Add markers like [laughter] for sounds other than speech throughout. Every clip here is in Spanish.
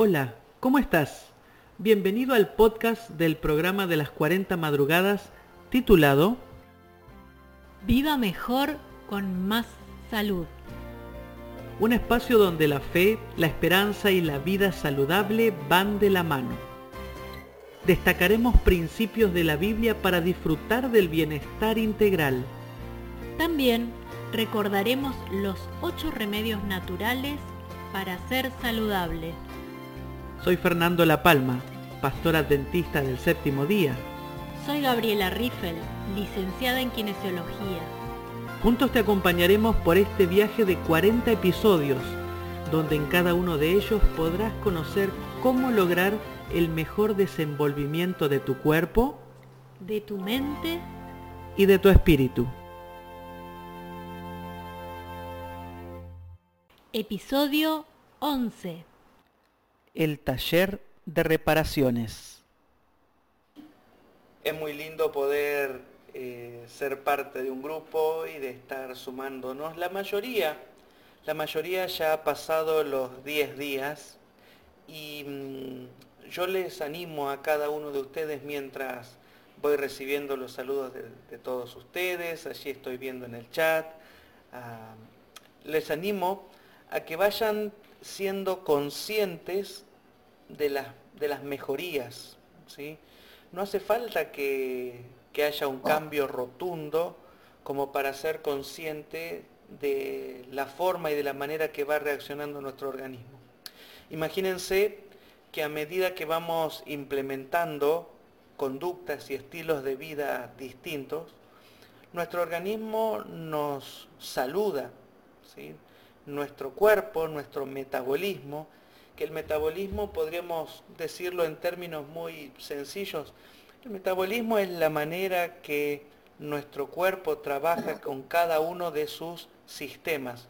Hola, ¿cómo estás? Bienvenido al podcast del programa de las 40 madrugadas titulado Viva mejor con más salud. Un espacio donde la fe, la esperanza y la vida saludable van de la mano. Destacaremos principios de la Biblia para disfrutar del bienestar integral. También recordaremos los ocho remedios naturales para ser saludable. Soy Fernando La Palma, pastor adventista del séptimo día. Soy Gabriela Riffel, licenciada en Kinesiología. Juntos te acompañaremos por este viaje de 40 episodios, donde en cada uno de ellos podrás conocer cómo lograr el mejor desenvolvimiento de tu cuerpo, de tu mente y de tu espíritu. Episodio 11 el taller de reparaciones. Es muy lindo poder eh, ser parte de un grupo y de estar sumándonos. La mayoría, la mayoría ya ha pasado los 10 días y mm, yo les animo a cada uno de ustedes mientras voy recibiendo los saludos de, todos ustedes, allí estoy viendo en el chat, ah, les animo a que vayan siendo conscientes de las, de las mejorías. ¿sí? No hace falta que, que haya un cambio rotundo como para ser consciente de la forma y de la manera que va reaccionando nuestro organismo. Imagínense que a medida que vamos implementando conductas y estilos de vida distintos, nuestro organismo nos saluda, ¿sí? nuestro cuerpo, nuestro metabolismo que el metabolismo, podríamos decirlo en términos muy sencillos, el metabolismo es la manera que nuestro cuerpo trabaja con cada uno de sus sistemas,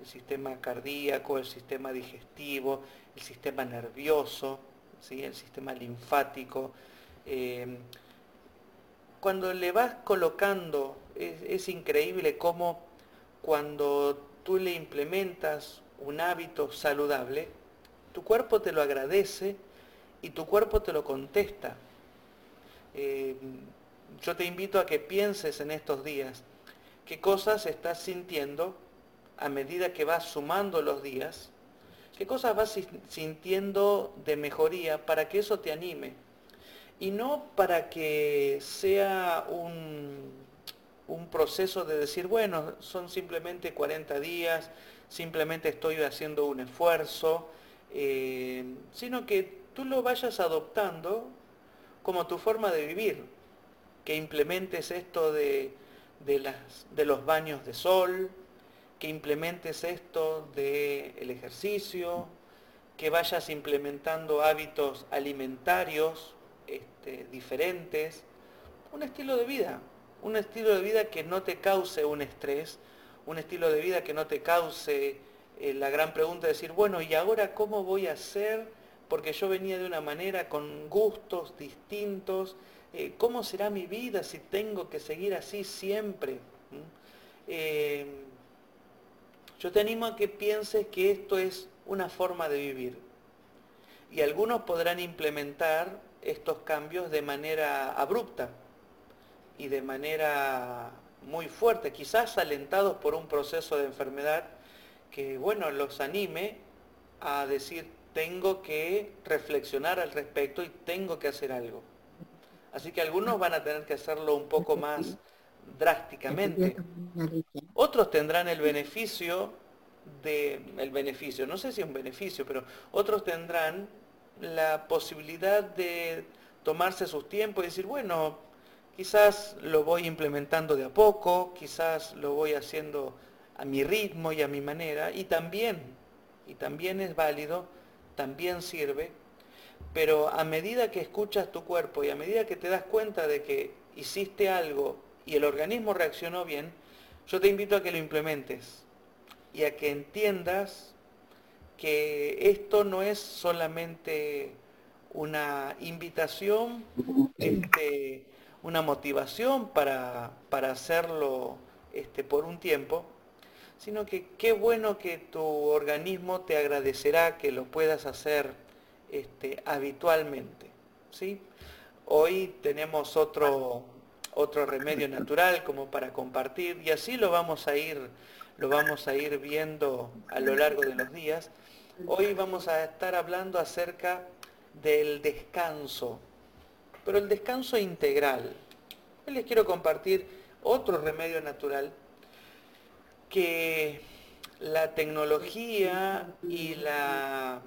el sistema cardíaco, el sistema digestivo, el sistema nervioso, ¿sí? el sistema linfático. Em, cuando le vas colocando, es increíble cómo cuando tú le implementas un hábito saludable, tu cuerpo te lo agradece y tu cuerpo te lo contesta. Eh, yo te invito a que pienses en estos días qué cosas estás sintiendo a medida que vas sumando los días, qué cosas vas sintiendo de mejoría para que eso te anime. Y no para que sea un, un proceso de decir, bueno, son simplemente 40 días, simplemente estoy haciendo un esfuerzo, eh, sino que tú lo vayas adoptando como tu forma de vivir, que implementes esto de, las, de los baños de sol, que implementes esto del ejercicio, que vayas implementando hábitos alimentarios este, diferentes, un estilo de vida, un estilo de vida que no te cause un estrés, un estilo de vida que no te cause eh, la gran pregunta de decir, bueno, ¿y ahora cómo voy a hacer? Porque yo venía de una manera con gustos distintos. Eh, ¿Cómo será mi vida si tengo que seguir así siempre? ¿Mm? Eh, yo te animo a que pienses que esto es una forma de vivir. Y algunos podrán implementar estos cambios de manera abrupta y de manera muy fuerte, quizás alentados por un proceso de enfermedad que, bueno, los anime a decir, tengo que reflexionar al respecto y tengo que hacer algo. Así que algunos van a tener que hacerlo un poco más drásticamente. Otros tendrán el beneficio de, el beneficio, no sé si es un beneficio, pero otros tendrán la posibilidad de tomarse sus tiempos y decir, bueno, quizás lo voy implementando de a poco, quizás lo voy haciendo a mi ritmo y a mi manera, y también, y también es válido, también sirve, pero a medida que escuchas tu cuerpo y a medida que te das cuenta de que hiciste algo y el organismo reaccionó bien, yo te invito a que lo implementes y a que entiendas que esto no es solamente una invitación, este, una motivación para, para hacerlo este, por un tiempo, sino que qué bueno que tu organismo te agradecerá que lo puedas hacer este, habitualmente. ¿sí? Hoy tenemos otro, otro remedio natural como para compartir y así lo vamos a ir, lo vamos a ir viendo a lo largo de los días. Hoy vamos a estar hablando acerca del descanso, pero el descanso integral. Hoy les quiero compartir otro remedio natural que la tecnología y la,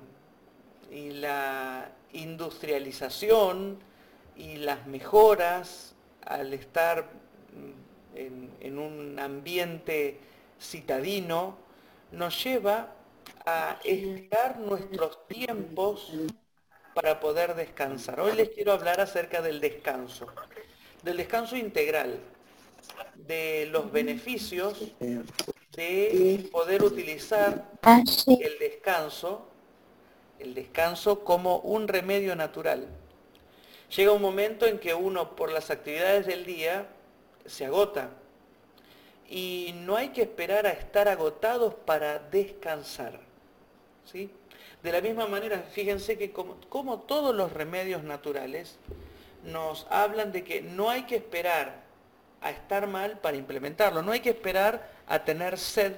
y la industrialización y las mejoras al estar en, en un ambiente citadino nos lleva a estirar nuestros tiempos para poder descansar. Hoy les quiero hablar acerca del descanso, del descanso integral, de los beneficios de poder utilizar el descanso, el descanso como un remedio natural. Llega un momento en que uno por las actividades del día se agota y no hay que esperar a estar agotados para descansar. ¿sí? De la misma manera, fíjense que como, todos los remedios naturales nos hablan de que no hay que esperar a estar mal para implementarlo, no hay que esperar a tener sed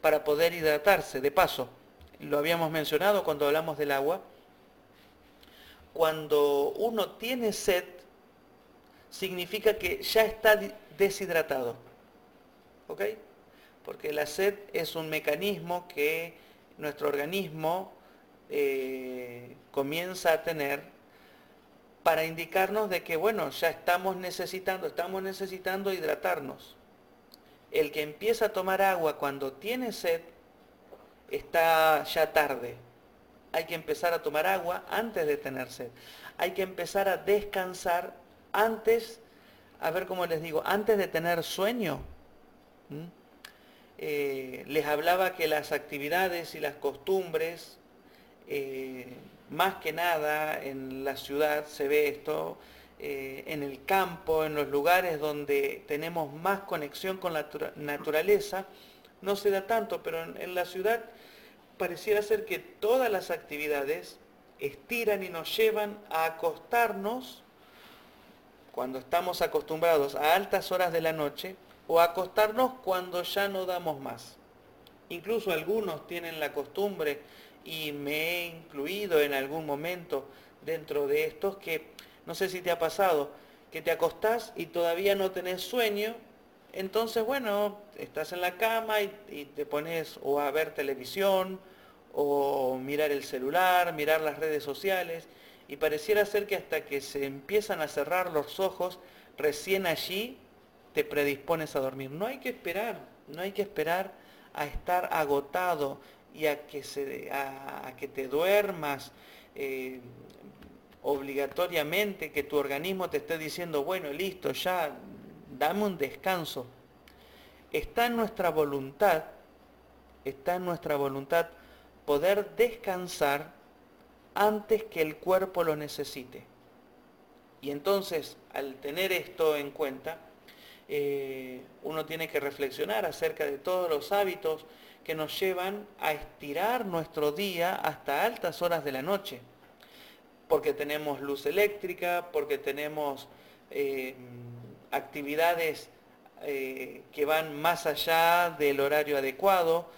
para poder hidratarse. De paso, lo habíamos mencionado cuando hablamos del agua, cuando uno tiene sed, significa que ya está deshidratado. ¿Ok? Porque la sed es un mecanismo que nuestro organismo eh, comienza a tener para indicarnos de que, bueno, ya estamos necesitando, estamos necesitando hidratarnos. El que empieza a tomar agua cuando tiene sed está ya tarde. Hay que empezar a tomar agua antes de tener sed. Hay que empezar a descansar antes, a ver cómo les digo, antes de tener sueño. Eh, les hablaba que las actividades y las costumbres, eh, más que nada en la ciudad se ve esto, eh, en el campo, en los lugares donde tenemos más conexión con la naturaleza, no se da tanto, pero en la ciudad pareciera ser que todas las actividades estiran y nos llevan a acostarnos cuando estamos acostumbrados a altas horas de la noche, o acostarnos cuando ya no damos más. Incluso algunos tienen la costumbre, y me he incluido en algún momento dentro de estos, que no sé si te ha pasado, que te acostás y todavía no tenés sueño, entonces bueno, estás en la cama y, y te pones o a ver televisión, o mirar el celular, mirar las redes sociales, y pareciera ser que hasta que se empiezan a cerrar los ojos, recién allí te predispones a dormir. No hay que esperar, no hay que esperar a estar agotado y a que, se, a, que te duermas eh, obligatoriamente, que tu organismo te esté diciendo, bueno, listo, ya, dame un descanso. Está en nuestra voluntad, está en nuestra voluntad poder descansar antes que el cuerpo lo necesite. Y entonces, al tener esto en cuenta, eh, uno tiene que reflexionar acerca de todos los hábitos que nos llevan a estirar nuestro día hasta altas horas de la noche. Porque tenemos luz eléctrica, porque tenemos eh, actividades eh, que van más allá del horario adecuado.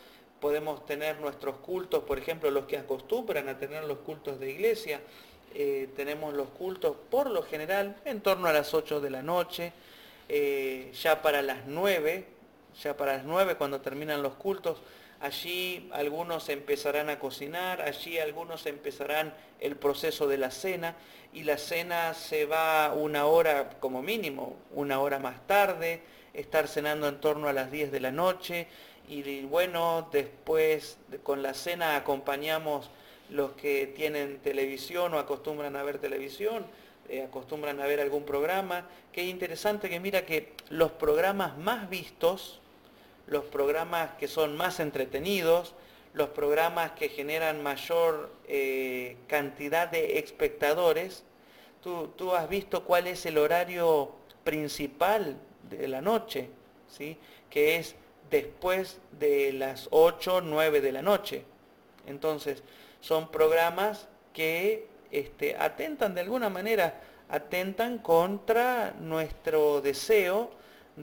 Podemos tener nuestros cultos, por ejemplo, los que acostumbran a tener los cultos de iglesia. tenemos los cultos por lo general en torno a las 8 de la noche eh, ya para las 9, ya para las 9 cuando terminan los cultos, allí algunos empezarán a cocinar, allí algunos empezarán el proceso de la cena y la cena se va una hora como mínimo, una hora más tarde, estar cenando en torno a las 10 de la noche y bueno, después con la cena acompañamos los que tienen televisión o acostumbran a ver televisión, eh, acostumbran a ver algún programa. Qué interesante que mira que los programas más vistos, los programas que son más entretenidos, los programas que generan mayor eh, cantidad de espectadores, tú, tú, has visto cuál es el horario principal de la noche, ¿sí? que es después de las 8, 9 de la noche. Entonces, son programas que este, atentan de alguna manera, atentan contra nuestro deseo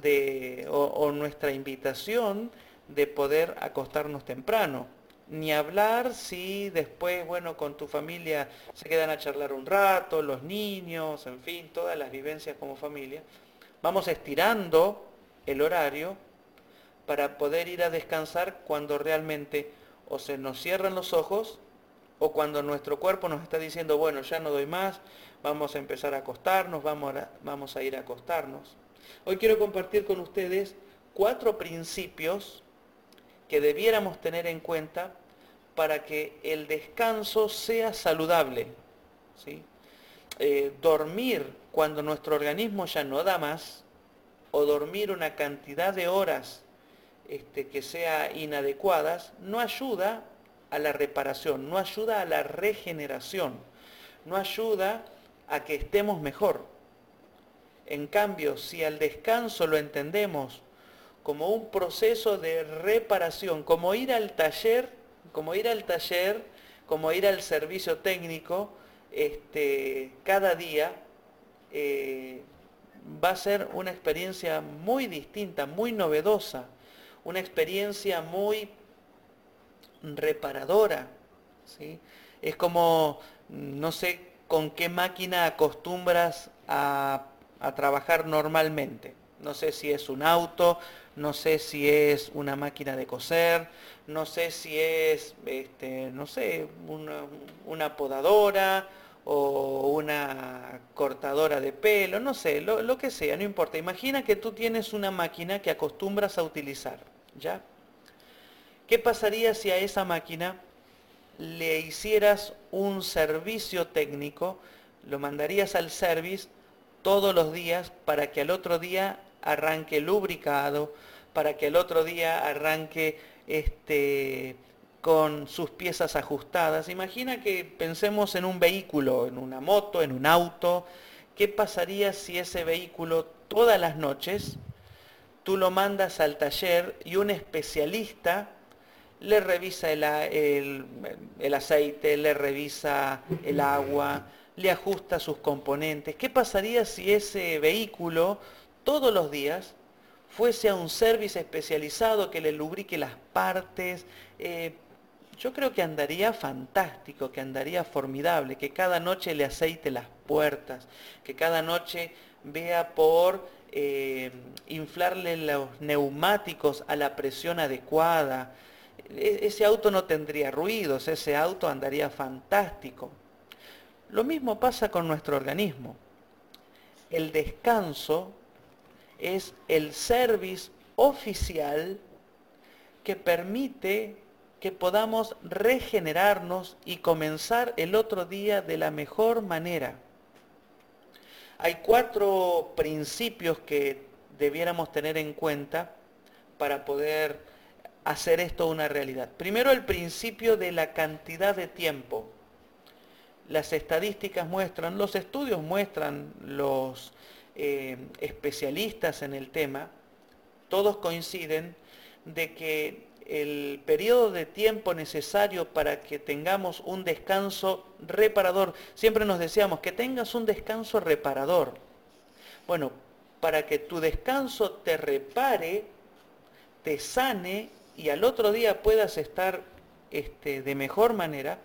de, o nuestra invitación de poder acostarnos temprano. Ni hablar si después, bueno, con tu familia se quedan a charlar un rato, los niños, en fin, todas las vivencias como familia. Vamos estirando el horario para poder ir a descansar cuando realmente o se nos cierran los ojos o cuando nuestro cuerpo nos está diciendo, bueno, ya no doy más, vamos a empezar a acostarnos, vamos vamos a ir a acostarnos. Hoy quiero compartir con ustedes cuatro principios que debiéramos tener en cuenta para que el descanso sea saludable. ¿sí? Eh, dormir cuando nuestro organismo ya no da más, o dormir una cantidad de horas este, que sea inadecuadas, no ayuda a la reparación, no ayuda a la regeneración, no ayuda a que estemos mejor. En cambio, si al descanso lo entendemos como un proceso de reparación, como ir al taller, como ir al taller, como ir al servicio técnico, este, cada día eh, va a ser una experiencia muy distinta, muy novedosa, una experiencia muy reparadora. ¿sí? Es como, no sé con qué máquina acostumbras a, a trabajar normalmente. No sé si es un auto, no sé si es una máquina de coser, no sé si es, este, no sé, una, podadora o una cortadora de pelo, no sé, lo, lo, que sea, no importa. Imagina que tú tienes una máquina que acostumbras a utilizar, ¿ya? ¿Qué pasaría si a esa máquina le hicieras un servicio técnico, lo mandarías al service todos los días para que al otro día arranque lubricado, para que el otro día arranque este, con sus piezas ajustadas. Imagina que pensemos en un vehículo, en una moto, en un auto. ¿Qué pasaría si ese vehículo todas las noches tú lo mandas al taller y un especialista le revisa el, el, aceite, le revisa el agua, le ajusta sus componentes? ¿Qué pasaría si ese vehículo todos los días fuese a un service especializado que le lubrique las partes. Eh, yo creo que andaría fantástico, que andaría formidable, que cada noche le aceite las puertas, que cada noche vea por eh, inflarle los neumáticos a la presión adecuada. E, ese auto no tendría ruidos, ese auto andaría fantástico. Lo mismo pasa con nuestro organismo. El descanso es el service oficial que permite que podamos regenerarnos y comenzar el otro día de la mejor manera. Hay cuatro principios que debiéramos tener en cuenta para poder hacer esto una realidad. Primero el principio de la cantidad de tiempo. Las estadísticas muestran, los estudios muestran, los eh, especialistas en el tema, todos coinciden de que el periodo de tiempo necesario para que tengamos un descanso reparador, siempre nos decíamos que tengas un descanso reparador. Bueno, para que tu descanso te repare, te sane y al otro día puedas estar este, de mejor manera,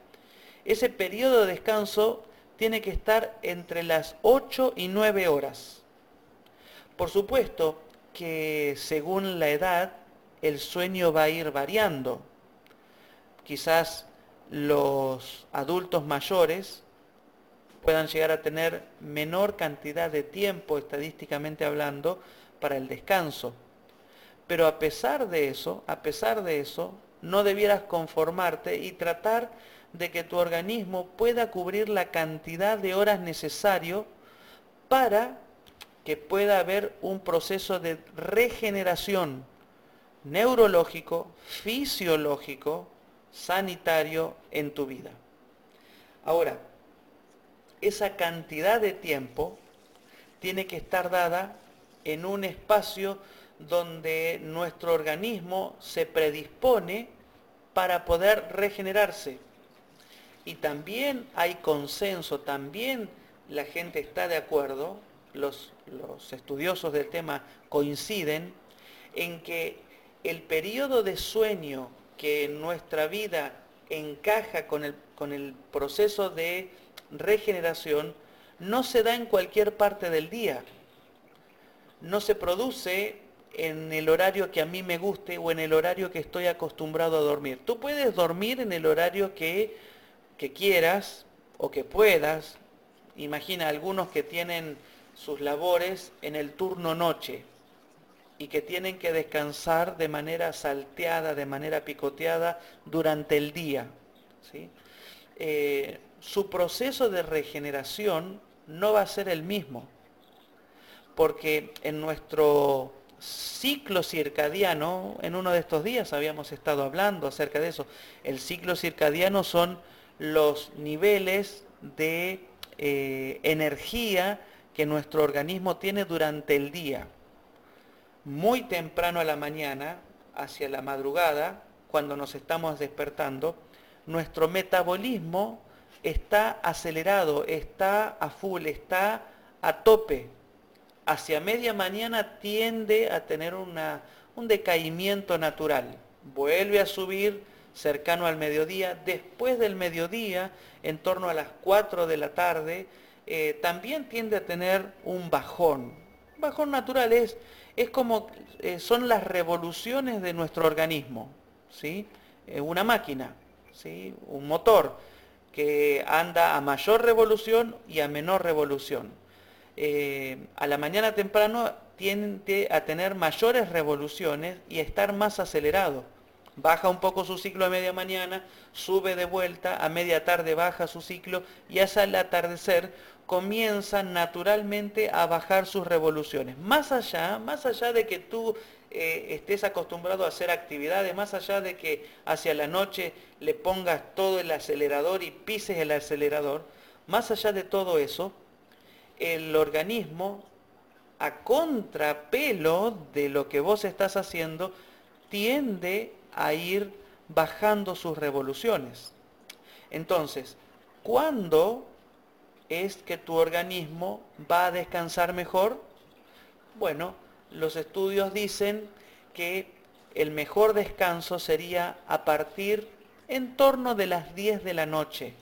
ese periodo de descanso tiene que estar entre las 8 y 9 horas. Por supuesto que según la edad el sueño va a ir variando. Quizás los adultos mayores puedan llegar a tener menor cantidad de tiempo, estadísticamente hablando, para el descanso. Pero a pesar de eso, a pesar de eso, no debieras conformarte y tratar de que tu organismo pueda cubrir la cantidad de horas necesario para que pueda haber un proceso de regeneración neurológico, fisiológico, sanitario en tu vida. Ahora, esa cantidad de tiempo tiene que estar dada en un espacio donde nuestro organismo se predispone para poder regenerarse. Y también hay consenso, también la gente está de acuerdo, los, los estudiosos del tema coinciden en que el periodo de sueño que en nuestra vida encaja con el, con el proceso de regeneración no se da en cualquier parte del día. No se produce en el horario que a mí me guste o en el horario que estoy acostumbrado a dormir. Tú puedes dormir en el horario que, que quieras o que puedas. Imagina algunos que tienen sus labores en el turno noche y que tienen que descansar de manera salteada, de manera picoteada durante el día. ¿sí? Eh, su proceso de regeneración no va a ser el mismo, porque en nuestro ciclo circadiano, en uno de estos días habíamos estado hablando acerca de eso, el ciclo circadiano son los niveles de eh, energía que nuestro organismo tiene durante el día. Muy temprano a la mañana, hacia la madrugada, cuando nos estamos despertando, nuestro metabolismo está acelerado, está a full, está a tope. Hacia media mañana tiende a tener una, un decaimiento natural. Vuelve a subir cercano al mediodía. Después del mediodía, en torno a las 4 de la tarde, eh, también tiende a tener un bajón. Bajón natural es, es como eh, son las revoluciones de nuestro organismo, ¿sí? Eh, una máquina, ¿sí? un motor que anda a mayor revolución y a menor revolución. A la mañana temprano tiende a tener mayores revoluciones y a estar más acelerado. Baja un poco su ciclo a media mañana, sube de vuelta, a media tarde baja su ciclo y hacia el atardecer comienza naturalmente a bajar sus revoluciones. Más allá, más allá de que tú eh, estés acostumbrado a hacer actividades, más allá de que hacia la noche le pongas todo el acelerador y pises el acelerador, más allá de todo eso, el organismo, a contrapelo de lo que vos estás haciendo, tiende a ir bajando sus revoluciones. Entonces, ¿cuándo es que tu organismo va a descansar mejor? Bueno, los estudios dicen que el mejor descanso sería a partir en torno de las 10 de la noche.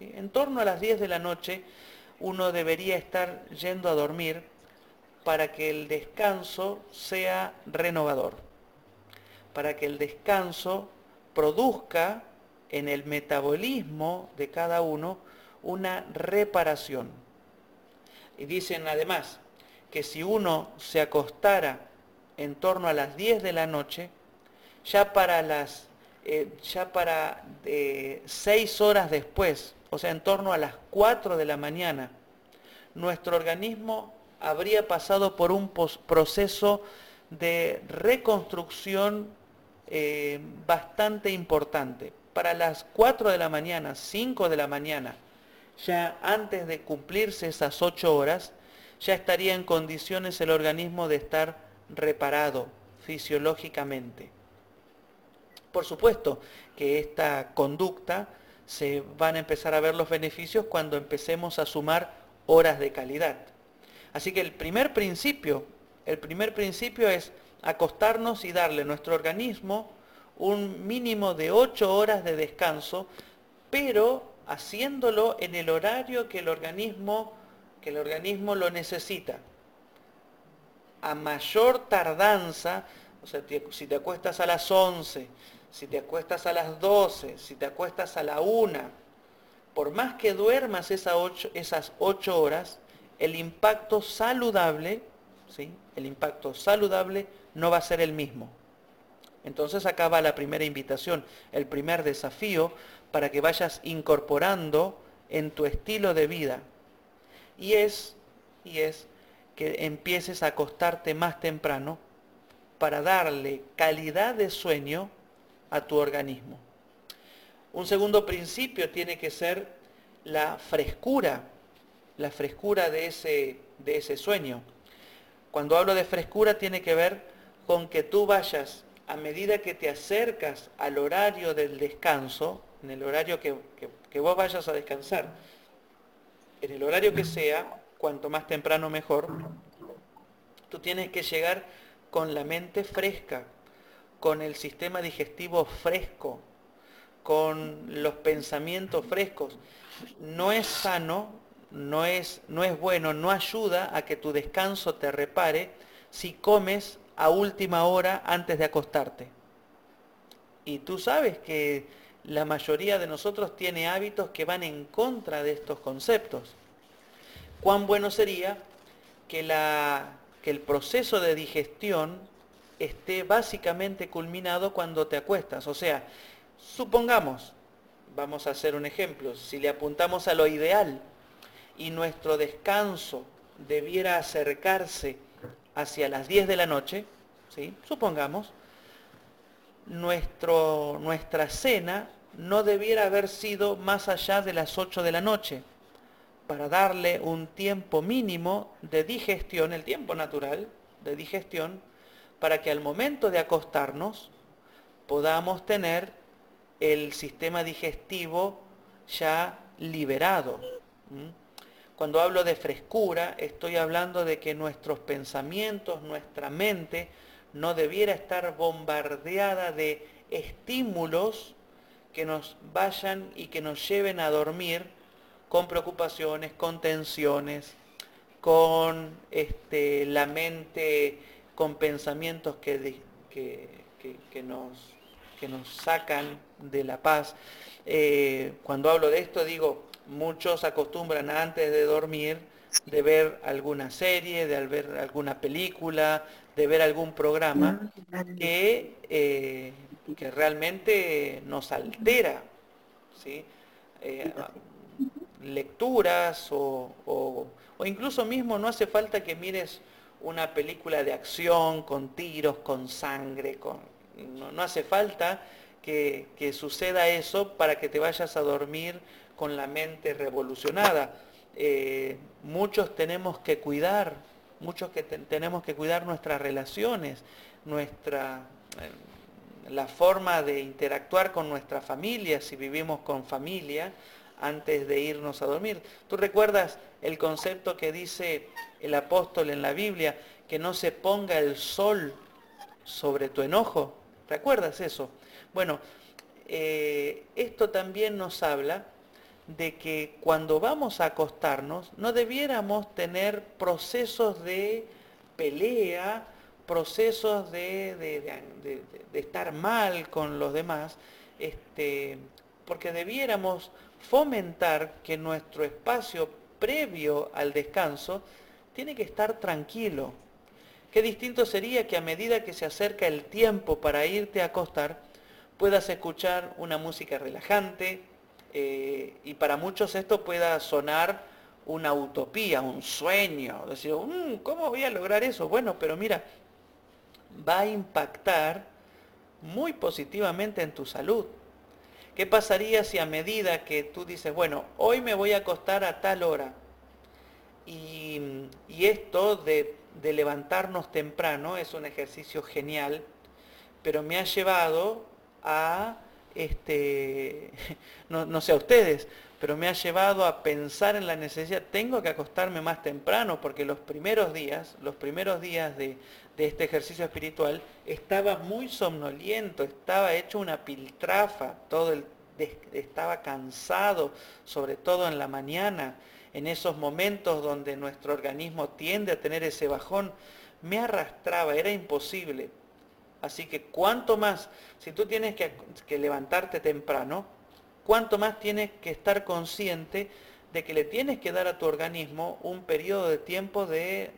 En torno a las 10 de la noche uno debería estar yendo a dormir para que el descanso sea renovador, para que el descanso produzca en el metabolismo de cada uno una reparación. Y dicen además, que si uno se acostara en torno a las 10 de la noche, ya para las eh, ya para 6 horas después, o sea, en torno a las 4 de la mañana, nuestro organismo habría pasado por un proceso de reconstrucción eh, bastante importante. Para las 4 de la mañana, 5 de la mañana, ya antes de cumplirse esas 8 horas, ya estaría en condiciones el organismo de estar reparado fisiológicamente. Por supuesto que esta conducta se van a empezar a ver los beneficios cuando empecemos a sumar horas de calidad. Así que el primer principio, el primer principio es acostarnos y darle a nuestro organismo un mínimo de 8 horas de descanso, pero haciéndolo en el horario que el organismo que el organismo lo necesita. A mayor tardanza, o sea, si te acuestas a las 11, si te acuestas a las 12, si te acuestas a la 1, por más que duermas esas 8, esas horas, el impacto saludable, el impacto saludable no va a ser el mismo. Entonces acá va la primera invitación, el primer desafío para que vayas incorporando en tu estilo de vida y es, y es que empieces a acostarte más temprano para darle calidad de sueño a tu organismo. Un segundo principio tiene que ser la frescura, la frescura de ese, de ese sueño. Cuando hablo de frescura tiene que ver con que tú vayas, a medida que te acercas al horario del descanso, en el horario que, que vos vayas a descansar, en el horario que sea, cuanto más temprano mejor, tú tienes que llegar con la mente fresca, con el sistema digestivo fresco, con los pensamientos frescos. No es sano, no es, no es bueno, no ayuda a que tu descanso te repare si comes a última hora antes de acostarte. Y tú sabes que la mayoría de nosotros tiene hábitos que van en contra de estos conceptos. Cuán bueno sería que, la, que el proceso de digestión esté básicamente culminado cuando te acuestas. O sea, supongamos, vamos a hacer un ejemplo, si le apuntamos a lo ideal y nuestro descanso debiera acercarse hacia las 10 de la noche, ¿sí? supongamos, nuestro, nuestra cena no debiera haber sido más allá de las 8 de la noche, para darle un tiempo mínimo de digestión, el tiempo natural de digestión, para que al momento de acostarnos podamos tener el sistema digestivo ya liberado. Cuando hablo de frescura, estoy hablando de que nuestros pensamientos, nuestra mente, no debiera estar bombardeada de estímulos que nos vayan y que nos lleven a dormir con preocupaciones, con tensiones, con este, la mente, con pensamientos que, que, nos, que nos sacan de la paz. Eh, cuando hablo de esto digo, muchos acostumbran antes de dormir de ver alguna serie, de ver alguna película, de ver algún programa que, eh, que realmente nos altera. ¿sí? Eh, lecturas o, o, incluso mismo no hace falta que mires una película de acción con tiros, con sangre, con, no, hace falta que, que, suceda eso para que te vayas a dormir con la mente revolucionada. Eh, muchos tenemos que cuidar, muchos que tenemos que cuidar nuestras relaciones, nuestra, eh, la forma de interactuar con nuestra familia, si vivimos con familia, antes de irnos a dormir. ¿Tú recuerdas el concepto que dice el apóstol en la Biblia, que no se ponga el sol sobre tu enojo? ¿Recuerdas eso? Bueno, eh, esto también nos habla de que cuando vamos a acostarnos no debiéramos tener procesos de pelea, procesos de, estar mal con los demás, este, porque debiéramos fomentar que nuestro espacio previo al descanso tiene que estar tranquilo. Qué distinto sería que a medida que se acerca el tiempo para irte a acostar, puedas escuchar una música relajante eh, y para muchos esto pueda sonar una utopía, un sueño. Decir, mm, ¿cómo voy a lograr eso? Bueno, pero mira, va a impactar muy positivamente en tu salud. ¿Qué pasaría si a medida que tú dices, bueno, hoy me voy a acostar a tal hora? Y, esto de, levantarnos temprano es un ejercicio genial, pero me ha llevado a, este, [laughs] no, no sé a ustedes, pero me ha llevado a pensar en la necesidad, tengo que acostarme más temprano, porque los primeros días, los primeros días de, de este ejercicio espiritual, estaba muy somnoliento, estaba hecho una piltrafa, todo estaba cansado, sobre todo en la mañana, en esos momentos donde nuestro organismo tiende a tener ese bajón, me arrastraba, era imposible. Así que cuanto más, si tú tienes que, levantarte temprano, cuanto más tienes que estar consciente de que le tienes que dar a tu organismo un periodo de tiempo de,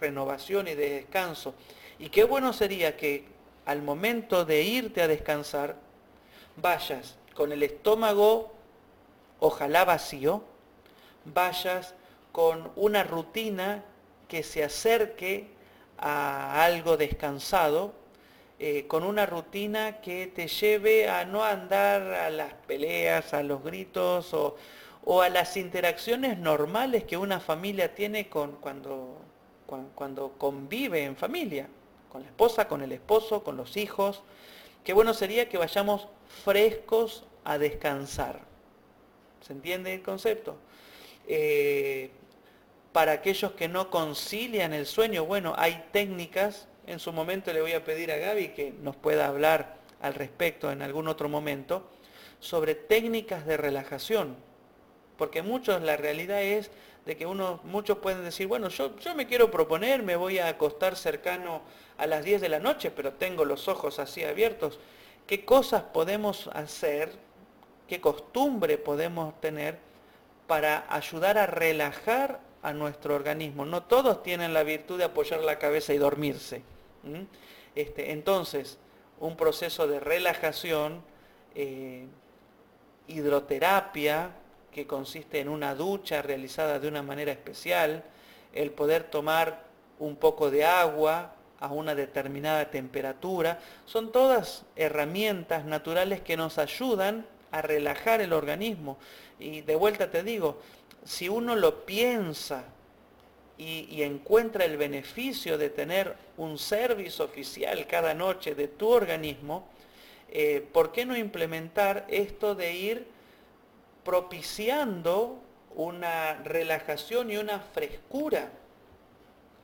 renovación y de descanso. Y qué bueno sería que al momento de irte a descansar, vayas con el estómago, ojalá vacío, vayas con una rutina que se acerque a algo descansado, eh, con una rutina que te lleve a no andar a las peleas, a los gritos o, o a las interacciones normales que una familia tiene con, cuando, cuando, convive en familia, con la esposa, con el esposo, con los hijos. Qué bueno sería que vayamos frescos a descansar. ¿Se entiende el concepto? Eh, para aquellos que no concilian el sueño, bueno, hay técnicas, en su momento le voy a pedir a Gaby que nos pueda hablar al respecto en algún otro momento, sobre técnicas de relajación, porque muchos, la realidad es de que uno, muchos pueden decir, bueno, yo, yo me quiero proponer, me voy a acostar cercano a las 10 de la noche, pero tengo los ojos así abiertos. ¿Qué cosas podemos hacer, qué costumbre podemos tener para ayudar a relajar a nuestro organismo? No todos tienen la virtud de apoyar la cabeza y dormirse. Este, entonces, un proceso de relajación, eh, hidroterapia, que consiste en una ducha realizada de una manera especial, el poder tomar un poco de agua a una determinada temperatura, son todas herramientas naturales que nos ayudan a relajar el organismo. Y de vuelta te digo, si uno lo piensa y, encuentra el beneficio de tener un servicio oficial cada noche de tu organismo, eh, ¿por qué no implementar esto de ir propiciando una relajación y una frescura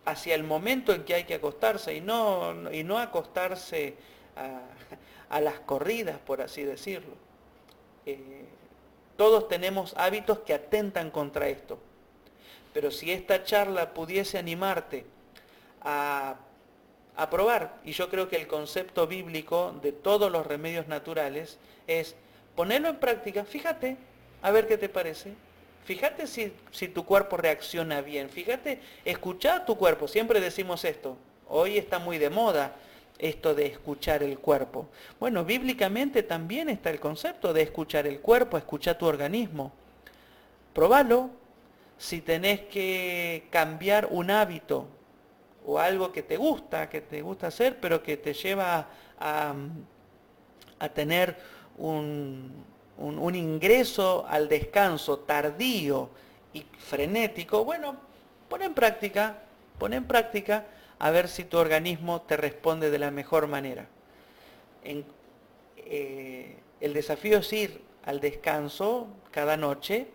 hacia el momento en que hay que acostarse y no, y no acostarse a, las corridas, por así decirlo. Eh, todos tenemos hábitos que atentan contra esto. Pero si esta charla pudiese animarte a, a probar, y yo creo que el concepto bíblico de todos los remedios naturales es ponerlo en práctica, fíjate, a ver qué te parece. Fíjate si, tu cuerpo reacciona bien. Fíjate, escucha tu cuerpo. Siempre decimos esto. Hoy está muy de moda esto de escuchar el cuerpo. Bueno, bíblicamente también está el concepto de escuchar el cuerpo, escuchar tu organismo. Probalo. Si tenés que cambiar un hábito o algo que te gusta, que te gusta hacer, pero que te lleva a, tener un, un, ingreso al descanso tardío y frenético, bueno, pon en práctica, pon en práctica a ver si tu organismo te responde de la mejor manera. Eh, el desafío es ir al descanso cada noche,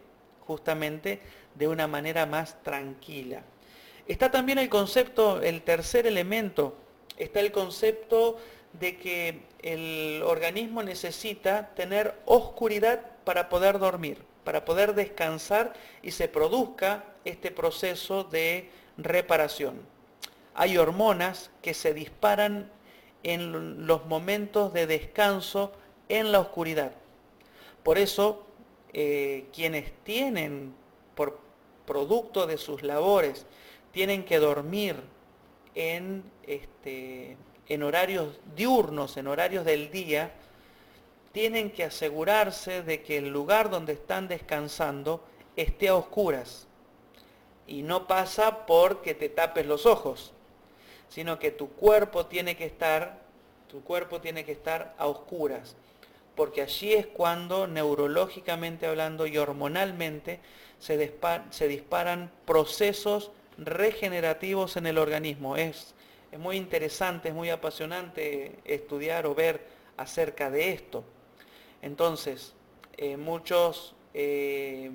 justamente de una manera más tranquila. Está también el concepto, el tercer elemento, está el concepto de que el organismo necesita tener oscuridad para poder dormir, para poder descansar y se produzca este proceso de reparación. Hay hormonas que se disparan en los momentos de descanso en la oscuridad. Por eso, eh, quienes tienen, producto de sus labores, tienen que dormir en este, en horarios diurnos, en horarios del día, tienen que asegurarse de que el lugar donde están descansando esté a oscuras. Y no pasa porque te tapes los ojos, sino que tu cuerpo tiene que estar, tu cuerpo tiene que estar a oscuras. Porque allí es cuando neurológicamente hablando y hormonalmente se, se disparan procesos regenerativos en el organismo. Es es muy interesante, es muy apasionante estudiar o ver acerca de esto. Entonces, eh, muchos eh,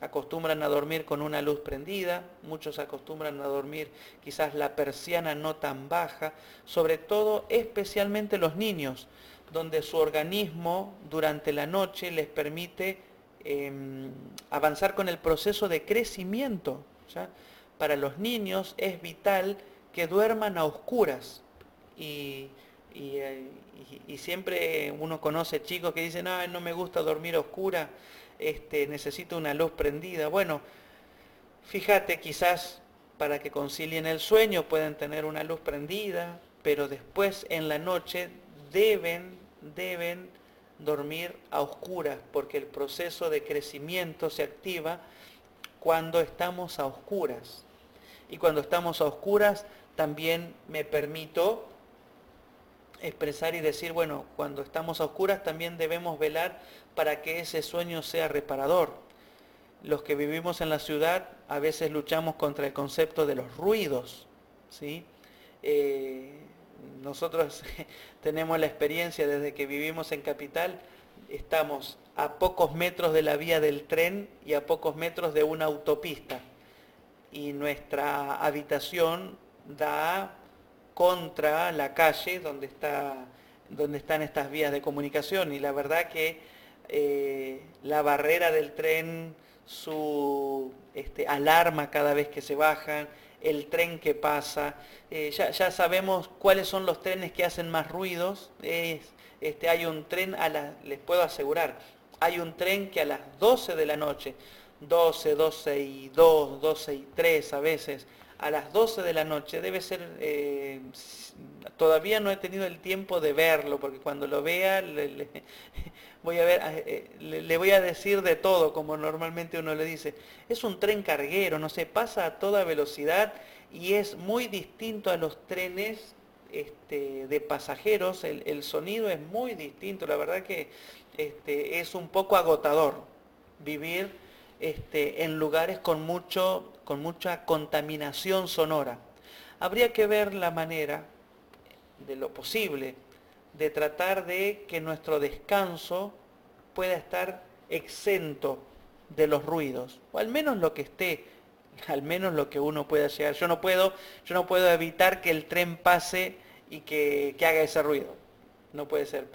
acostumbran a dormir con una luz prendida, muchos acostumbran a dormir quizás la persiana no tan baja, sobre todo especialmente los niños, donde su organismo durante la noche les permite em, avanzar con el proceso de crecimiento. Para los niños es vital que duerman a oscuras. Y, siempre uno conoce chicos que dicen, no, no me gusta dormir a oscura, este, necesito una luz prendida. Bueno, fíjate, quizás para que concilien el sueño pueden tener una luz prendida, pero después en la noche deben, deben dormir a oscuras, porque el proceso de crecimiento se activa cuando estamos a oscuras. Y cuando estamos a oscuras también me permito expresar y decir, bueno, cuando estamos a oscuras también debemos velar para que ese sueño sea reparador. Los que vivimos en la ciudad a veces luchamos contra el concepto de los ruidos, ¿sí? Eh, nosotros [laughs] tenemos la experiencia desde que vivimos en capital estamos a pocos metros de la vía del tren y a pocos metros de una autopista. Y nuestra habitación da contra la calle donde, está, donde están estas vías de comunicación. Y la verdad que eh, la barrera del tren, su este, alarma cada vez que se bajan, el tren que pasa, eh, ya, ya, sabemos cuáles son los trenes que hacen más ruidos. este, hay un tren, a la, les puedo asegurar, hay un tren que a las 12 de la noche, 12, 12 y 2, 12 y 3 a veces, a las 12 de la noche, debe ser, eh, todavía no he tenido el tiempo de verlo, porque cuando lo vea le, voy a ver, eh, le, voy a decir de todo, como normalmente uno le dice. Es un tren carguero, no se pasa a toda velocidad y es muy distinto a los trenes este, de pasajeros, el, sonido es muy distinto, la verdad que este, es un poco agotador vivir este, en lugares con, mucho, con mucha contaminación sonora. Habría que ver la manera, de lo posible, de tratar de que nuestro descanso pueda estar exento de los ruidos, o al menos lo que esté, al menos lo que uno pueda llegar. Yo no puedo, yo no puedo evitar que el tren pase y que, que haga ese ruido, no puede ser.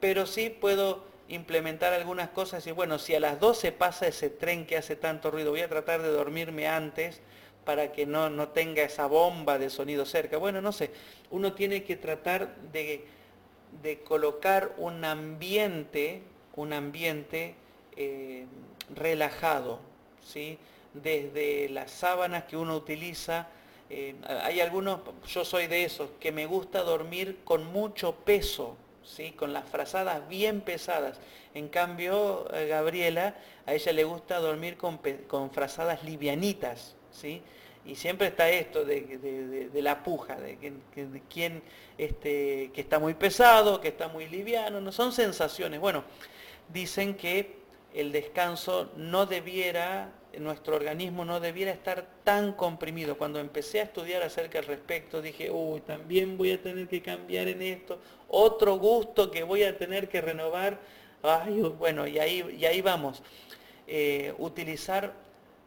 Pero sí puedo implementar algunas cosas y bueno, si a las 12 pasa ese tren que hace tanto ruido, voy a tratar de dormirme antes para que no, no tenga esa bomba de sonido cerca. Bueno, no sé, uno tiene que tratar de, de colocar un ambiente, un ambiente eh, relajado, ¿sí? desde las sábanas que uno utiliza, eh, hay algunos, yo soy de esos, que me gusta dormir con mucho peso, con las frazadas bien pesadas. En cambio, eh, Gabriela, a ella le gusta dormir con, frazadas livianitas. ¿sí? Y siempre está esto de, la puja, de, de, quién este, que está muy pesado, que está muy liviano, no son sensaciones. Bueno, dicen que el descanso no debiera nuestro organismo no debiera estar tan comprimido. Cuando empecé a estudiar acerca al respecto, dije, uy, también voy a tener que cambiar en esto, otro gusto que voy a tener que renovar. Bueno, y ahí, y ahí vamos. Eh, utilizar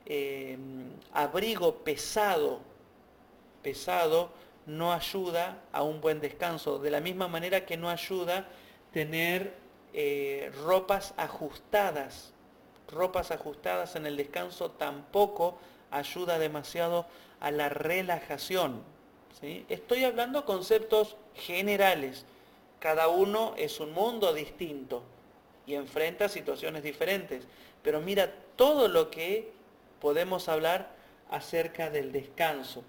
eh, abrigo pesado, pesado, no ayuda a un buen descanso. De la misma manera que no ayuda tener eh, ropas ajustadas ropas ajustadas en el descanso tampoco ayuda demasiado a la relajación. ¿sí? Estoy hablando conceptos generales. Cada uno es un mundo distinto y enfrenta situaciones diferentes. Pero mira todo lo que podemos hablar acerca del descanso.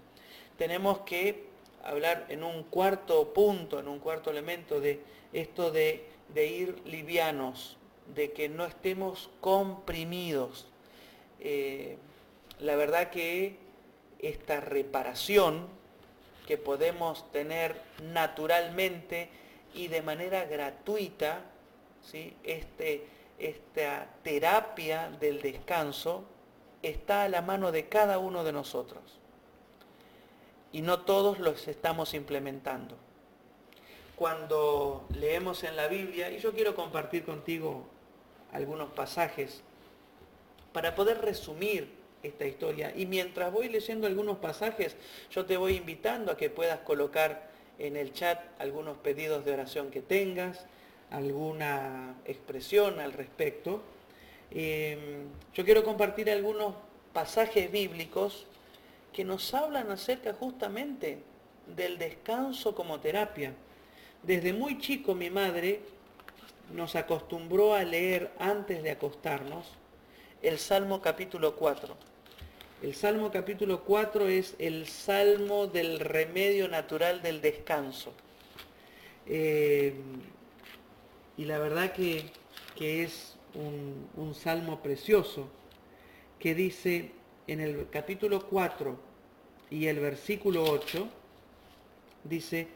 Tenemos que hablar en un cuarto punto, en un cuarto elemento de esto de, de ir livianos, de que no estemos comprimidos. Eh, la verdad que esta reparación que podemos tener naturalmente y de manera gratuita, ¿sí? este, esta terapia del descanso está a la mano de cada uno de nosotros. Y no todos los estamos implementando. Cuando leemos en la Biblia, y yo quiero compartir contigo algunos pasajes para poder resumir esta historia. Y mientras voy leyendo algunos pasajes, yo te voy invitando a que puedas colocar en el chat algunos pedidos de oración que tengas, alguna expresión al respecto. Em, yo quiero compartir algunos pasajes bíblicos que nos hablan acerca justamente del descanso como terapia. Desde muy chico mi madre nos acostumbró a leer antes de acostarnos el Salmo capítulo 4. El Salmo capítulo 4 es el salmo del remedio natural del descanso. Eh, y la verdad que, es un, salmo precioso que dice en el capítulo 4 y el versículo 8, dice,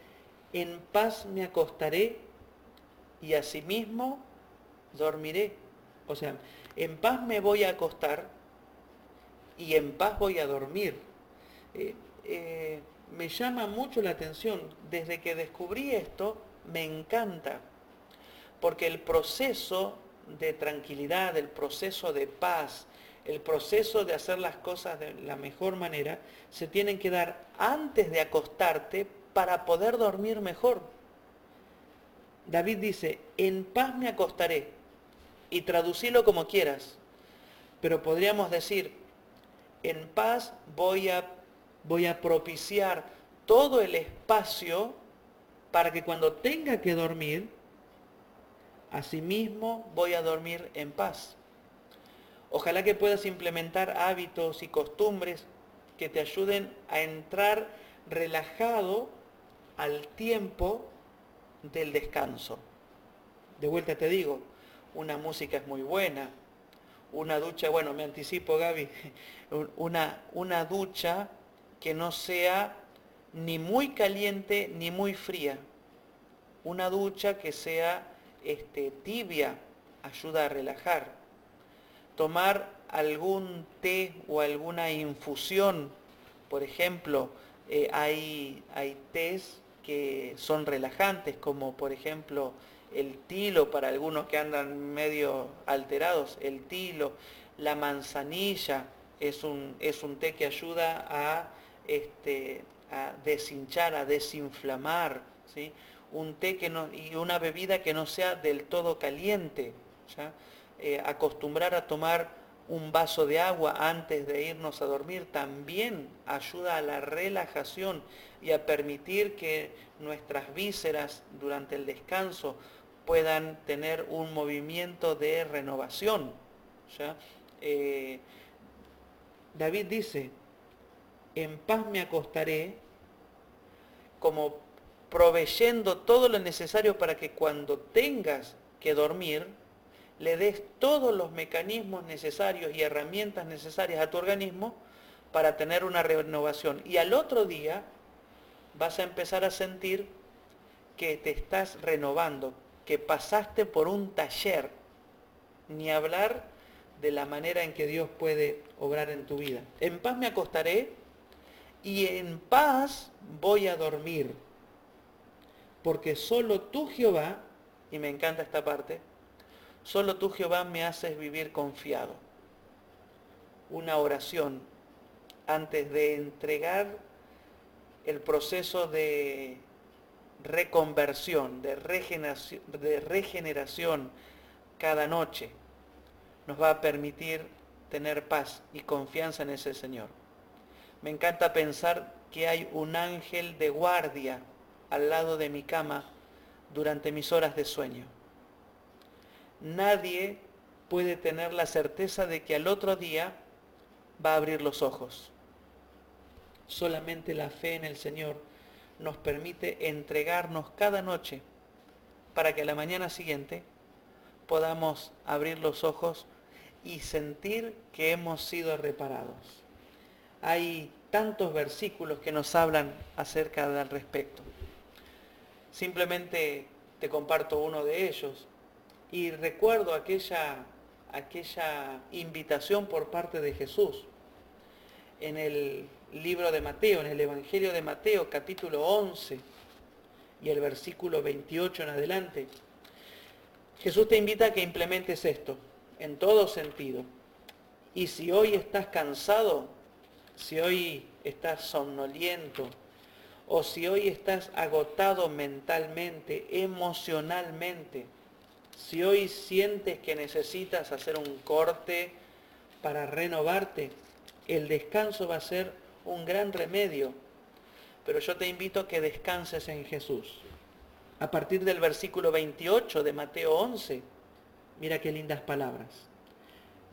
en paz me acostaré y asimismo dormiré. O sea, en paz me voy a acostar y en paz voy a dormir. Eh, eh, me llama mucho la atención. Desde que descubrí esto, me encanta. Porque el proceso de tranquilidad, el proceso de paz, el proceso de hacer las cosas de la mejor manera, se tienen que dar antes de acostarte para poder dormir mejor. David dice, en paz me acostaré, y traducilo como quieras, pero podríamos decir, en paz voy a, voy a propiciar todo el espacio para que cuando tenga que dormir, asimismo voy a dormir en paz. Ojalá que puedas implementar hábitos y costumbres que te ayuden a entrar relajado al tiempo del descanso. De vuelta te digo, una música es muy buena, una ducha, bueno, me anticipo Gaby, [laughs] una, una ducha que no sea ni muy caliente ni muy fría. Una ducha que sea este, tibia, ayuda a relajar. Tomar algún té o alguna infusión, por ejemplo, eh, hay, hay tés que son relajantes, como por ejemplo el tilo para algunos que andan medio alterados, el tilo, la manzanilla, es un, es un té que ayuda a, este, a deshinchar, a desinflamar, ¿sí? Un té que no, y una bebida que no sea del todo caliente, eh, acostumbrar a tomar un vaso de agua antes de irnos a dormir también ayuda a la relajación y a permitir que nuestras vísceras durante el descanso puedan tener un movimiento de renovación. Eh, David dice, en paz me acostaré como proveyendo todo lo necesario para que cuando tengas que dormir, le des todos los mecanismos necesarios y herramientas necesarias a tu organismo para tener una renovación. Y al otro día vas a empezar a sentir que te estás renovando, que pasaste por un taller, ni hablar de la manera en que Dios puede obrar en tu vida. En paz me acostaré y en paz voy a dormir, porque solo tú Jehová, y me encanta esta parte, solo tú Jehová me haces vivir confiado. Una oración antes de entregar el proceso de reconversión, de regeneración, de regeneración cada noche, nos va a permitir tener paz y confianza en ese Señor. Me encanta pensar que hay un ángel de guardia al lado de mi cama durante mis horas de sueño. Nadie puede tener la certeza de que al otro día va a abrir los ojos. Solamente la fe en el Señor nos permite entregarnos cada noche para que a la mañana siguiente podamos abrir los ojos y sentir que hemos sido reparados. Hay tantos versículos que nos hablan acerca del respecto. Simplemente te comparto uno de ellos y recuerdo aquella, aquella invitación por parte de Jesús en el libro de Mateo, en el Evangelio de Mateo, capítulo 11 y el versículo 28 en adelante, Jesús te invita a que implementes esto en todo sentido. Y si hoy estás cansado, si hoy estás somnoliento, o si hoy estás agotado mentalmente, emocionalmente, si hoy sientes que necesitas hacer un corte para renovarte, el descanso va a ser un gran remedio. Pero yo te invito a que descanses en Jesús. A partir del versículo 28 de Mateo 11, mira qué lindas palabras.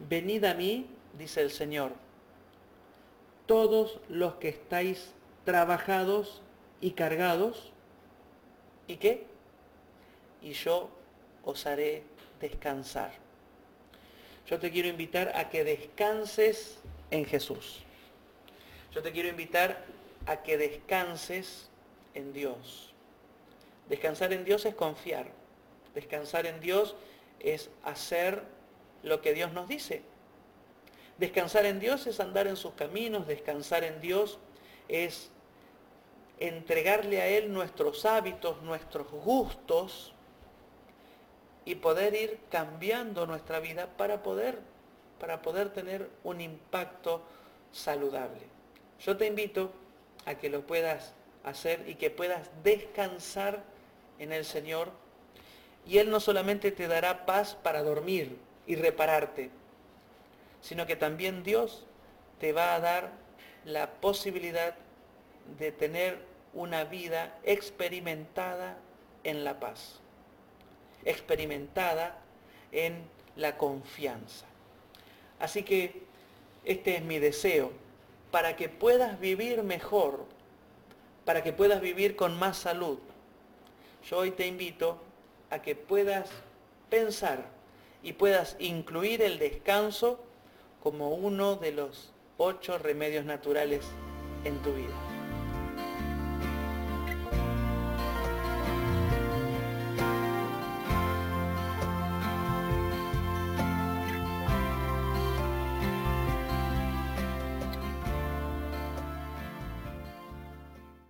Venid a mí, dice el Señor, todos los que estáis trabajados y cargados, ¿y qué? Y yo os haré descansar. Yo te quiero invitar a que descanses en Jesús. Yo te quiero invitar a que descanses en Dios. Descansar en Dios es confiar. Descansar en Dios es hacer lo que Dios nos dice. Descansar en Dios es andar en sus caminos. Descansar en Dios es entregarle a Él nuestros hábitos, nuestros gustos y poder ir cambiando nuestra vida para poder, para poder tener un impacto saludable. Yo te invito a que lo puedas hacer y que puedas descansar en el Señor. Y Él no solamente te dará paz para dormir y repararte, sino que también Dios te va a dar la posibilidad de tener una vida experimentada en la paz, experimentada en la confianza. Así que este es mi deseo, para que puedas vivir mejor, para que puedas vivir con más salud. Yo hoy te invito a que puedas pensar y puedas incluir el descanso como uno de los ocho remedios naturales en tu vida.